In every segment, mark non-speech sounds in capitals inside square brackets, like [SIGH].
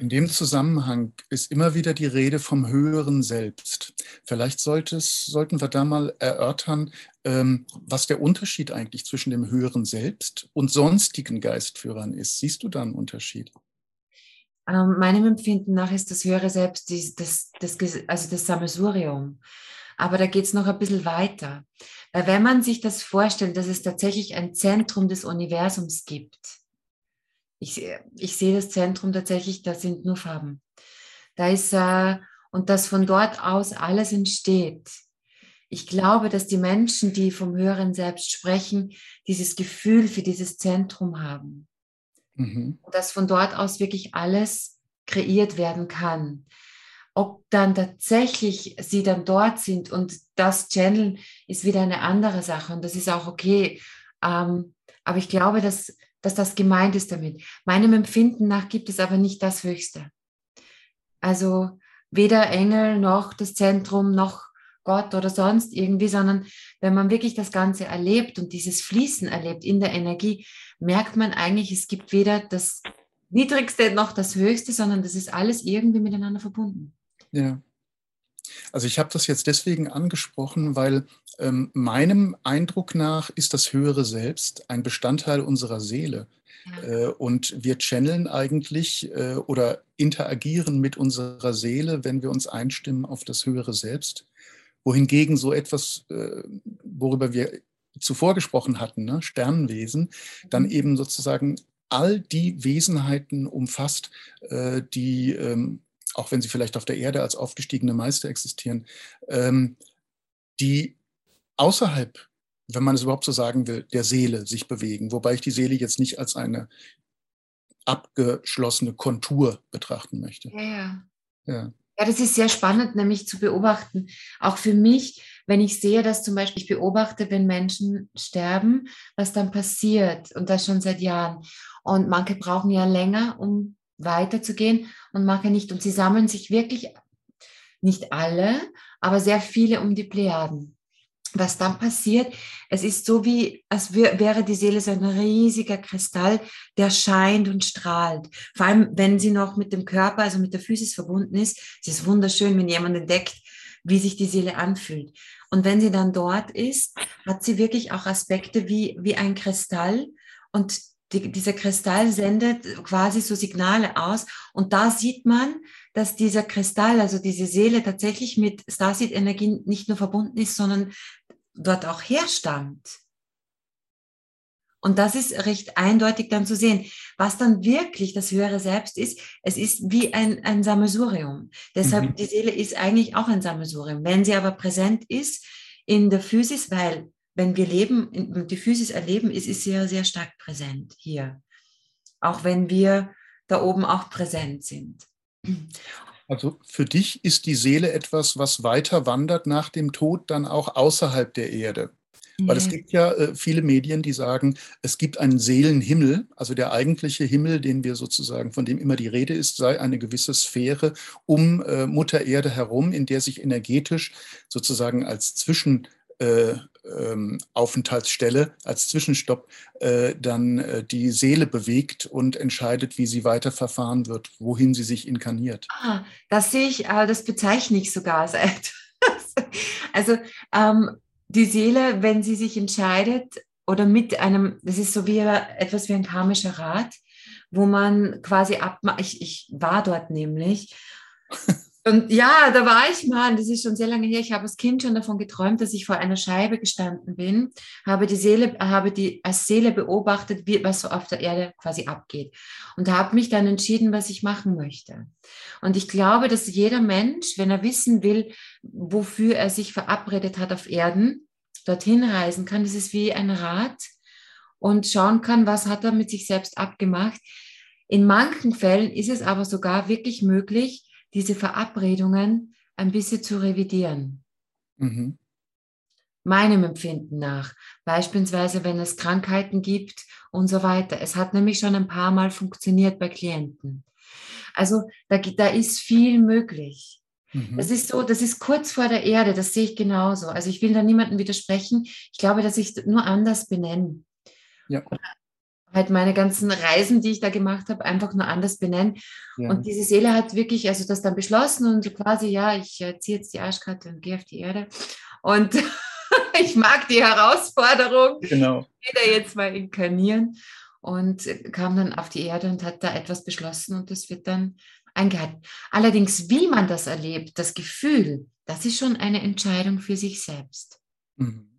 In dem Zusammenhang ist immer wieder die Rede vom höheren Selbst. Vielleicht sollten wir da mal erörtern, ähm, was der Unterschied eigentlich zwischen dem höheren Selbst und sonstigen Geistführern ist. Siehst du da einen Unterschied? Ähm, meinem Empfinden nach ist das höhere Selbst das, das, also das Sammelsurium. Aber da geht es noch ein bisschen weiter. Weil wenn man sich das vorstellt, dass es tatsächlich ein Zentrum des Universums gibt, ich, ich sehe das Zentrum tatsächlich, da sind nur Farben. Da ist, äh, und dass von dort aus alles entsteht. Ich glaube, dass die Menschen, die vom höheren Selbst sprechen, dieses Gefühl für dieses Zentrum haben. Mhm. Und dass von dort aus wirklich alles kreiert werden kann. Ob dann tatsächlich sie dann dort sind und das Channeln ist wieder eine andere Sache und das ist auch okay. Ähm, aber ich glaube, dass dass das gemeint ist damit. Meinem Empfinden nach gibt es aber nicht das Höchste. Also weder Engel noch das Zentrum noch Gott oder sonst irgendwie, sondern wenn man wirklich das Ganze erlebt und dieses Fließen erlebt in der Energie, merkt man eigentlich, es gibt weder das Niedrigste noch das Höchste, sondern das ist alles irgendwie miteinander verbunden. Ja. Also ich habe das jetzt deswegen angesprochen, weil ähm, meinem Eindruck nach ist das höhere Selbst ein Bestandteil unserer Seele. Äh, und wir channeln eigentlich äh, oder interagieren mit unserer Seele, wenn wir uns einstimmen auf das höhere Selbst. Wohingegen so etwas, äh, worüber wir zuvor gesprochen hatten, ne, Sternenwesen, dann mhm. eben sozusagen all die Wesenheiten umfasst, äh, die ähm, auch wenn sie vielleicht auf der Erde als aufgestiegene Meister existieren, ähm, die außerhalb, wenn man es überhaupt so sagen will, der Seele sich bewegen. Wobei ich die Seele jetzt nicht als eine abgeschlossene Kontur betrachten möchte. Ja, ja. ja. Ja, das ist sehr spannend, nämlich zu beobachten. Auch für mich, wenn ich sehe, dass zum Beispiel ich beobachte, wenn Menschen sterben, was dann passiert und das schon seit Jahren. Und manche brauchen ja länger, um weiterzugehen und manche nicht. Und sie sammeln sich wirklich, nicht alle, aber sehr viele um die Plejaden. Was dann passiert, es ist so wie, als wäre die Seele so ein riesiger Kristall, der scheint und strahlt. Vor allem, wenn sie noch mit dem Körper, also mit der Physis verbunden ist. Es ist wunderschön, wenn jemand entdeckt, wie sich die Seele anfühlt. Und wenn sie dann dort ist, hat sie wirklich auch Aspekte wie, wie ein Kristall. Und die, dieser Kristall sendet quasi so Signale aus und da sieht man, dass dieser Kristall, also diese Seele tatsächlich mit Starseed-Energie nicht nur verbunden ist, sondern dort auch herstammt. Und das ist recht eindeutig dann zu sehen. Was dann wirklich das höhere Selbst ist, es ist wie ein, ein Sammelsurium. Deshalb, mhm. die Seele ist eigentlich auch ein Sammelsurium. Wenn sie aber präsent ist in der Physis, weil wenn wir leben, die Physis erleben, ist es sehr, sehr stark präsent hier. Auch wenn wir da oben auch präsent sind. Also für dich ist die Seele etwas, was weiter wandert nach dem Tod, dann auch außerhalb der Erde. Weil es gibt ja äh, viele Medien, die sagen, es gibt einen Seelenhimmel, also der eigentliche Himmel, den wir sozusagen, von dem immer die Rede ist, sei eine gewisse Sphäre um äh, Mutter Erde herum, in der sich energetisch sozusagen als Zwischen äh, ähm, Aufenthaltsstelle als Zwischenstopp äh, dann äh, die Seele bewegt und entscheidet, wie sie weiter verfahren wird, wohin sie sich inkarniert. Ah, das sehe ich, äh, das bezeichne ich sogar als etwas. [LAUGHS] Also ähm, die Seele, wenn sie sich entscheidet oder mit einem, das ist so wie etwas wie ein karmischer Rat, wo man quasi abmacht, ich, ich war dort nämlich und ja, da war ich mal, das ist schon sehr lange her. Ich habe als Kind schon davon geträumt, dass ich vor einer Scheibe gestanden bin, habe die Seele, habe die als Seele beobachtet, wie, was so auf der Erde quasi abgeht. Und habe mich dann entschieden, was ich machen möchte. Und ich glaube, dass jeder Mensch, wenn er wissen will, wofür er sich verabredet hat auf Erden, dorthin reisen kann. Das ist wie ein Rat und schauen kann, was hat er mit sich selbst abgemacht. In manchen Fällen ist es aber sogar wirklich möglich, diese Verabredungen ein bisschen zu revidieren. Mhm. meinem Empfinden nach. Beispielsweise, wenn es Krankheiten gibt und so weiter. Es hat nämlich schon ein paar Mal funktioniert bei Klienten. Also da, da ist viel möglich. Mhm. Das ist so, das ist kurz vor der Erde, das sehe ich genauso. Also ich will da niemandem widersprechen. Ich glaube, dass ich es nur anders benenne. Ja. Oder halt meine ganzen Reisen, die ich da gemacht habe, einfach nur anders benennen. Ja. Und diese Seele hat wirklich, also das dann beschlossen und so quasi, ja, ich äh, ziehe jetzt die Arschkarte und gehe auf die Erde. Und [LAUGHS] ich mag die Herausforderung. Genau. Ich da jetzt mal inkarnieren. Und kam dann auf die Erde und hat da etwas beschlossen und das wird dann eingehalten. Allerdings, wie man das erlebt, das Gefühl, das ist schon eine Entscheidung für sich selbst. Mhm.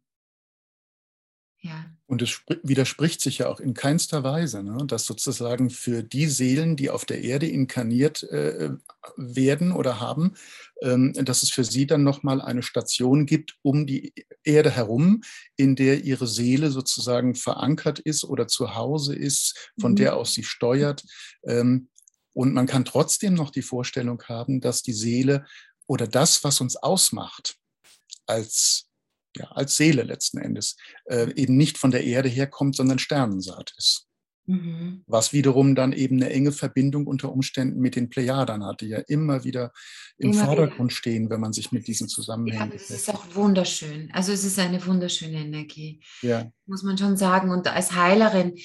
Ja. Und es widerspricht sich ja auch in keinster Weise, ne? dass sozusagen für die Seelen, die auf der Erde inkarniert äh, werden oder haben, ähm, dass es für sie dann nochmal eine Station gibt um die Erde herum, in der ihre Seele sozusagen verankert ist oder zu Hause ist, von mhm. der aus sie steuert. Ähm, und man kann trotzdem noch die Vorstellung haben, dass die Seele oder das, was uns ausmacht, als, ja, als Seele letzten Endes, äh, eben nicht von der Erde herkommt, sondern Sternensaat ist. Mhm. Was wiederum dann eben eine enge Verbindung unter Umständen mit den Plejadern hat, die ja immer wieder im immer Vordergrund wieder. stehen, wenn man sich mit diesen Zusammenhängen. Ja, es ist auch wunderschön. Also es ist eine wunderschöne Energie, ja. muss man schon sagen. Und als Heilerin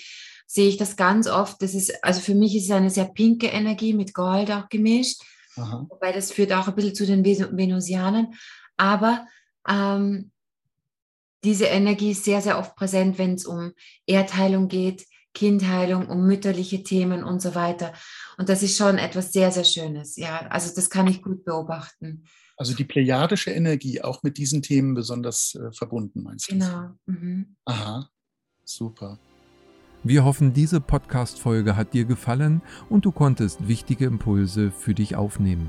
sehe ich das ganz oft. Das ist, also für mich ist es eine sehr pinke Energie mit Gold auch gemischt. Aha. Wobei das führt auch ein bisschen zu den Venusianern. Aber ähm, diese Energie ist sehr, sehr oft präsent, wenn es um Erdheilung geht, Kindheilung, um mütterliche Themen und so weiter. Und das ist schon etwas sehr, sehr Schönes. Ja, also das kann ich gut beobachten. Also die plejadische Energie auch mit diesen Themen besonders äh, verbunden, meinst du? Genau. Mhm. Aha, super. Wir hoffen, diese Podcast-Folge hat dir gefallen und du konntest wichtige Impulse für dich aufnehmen.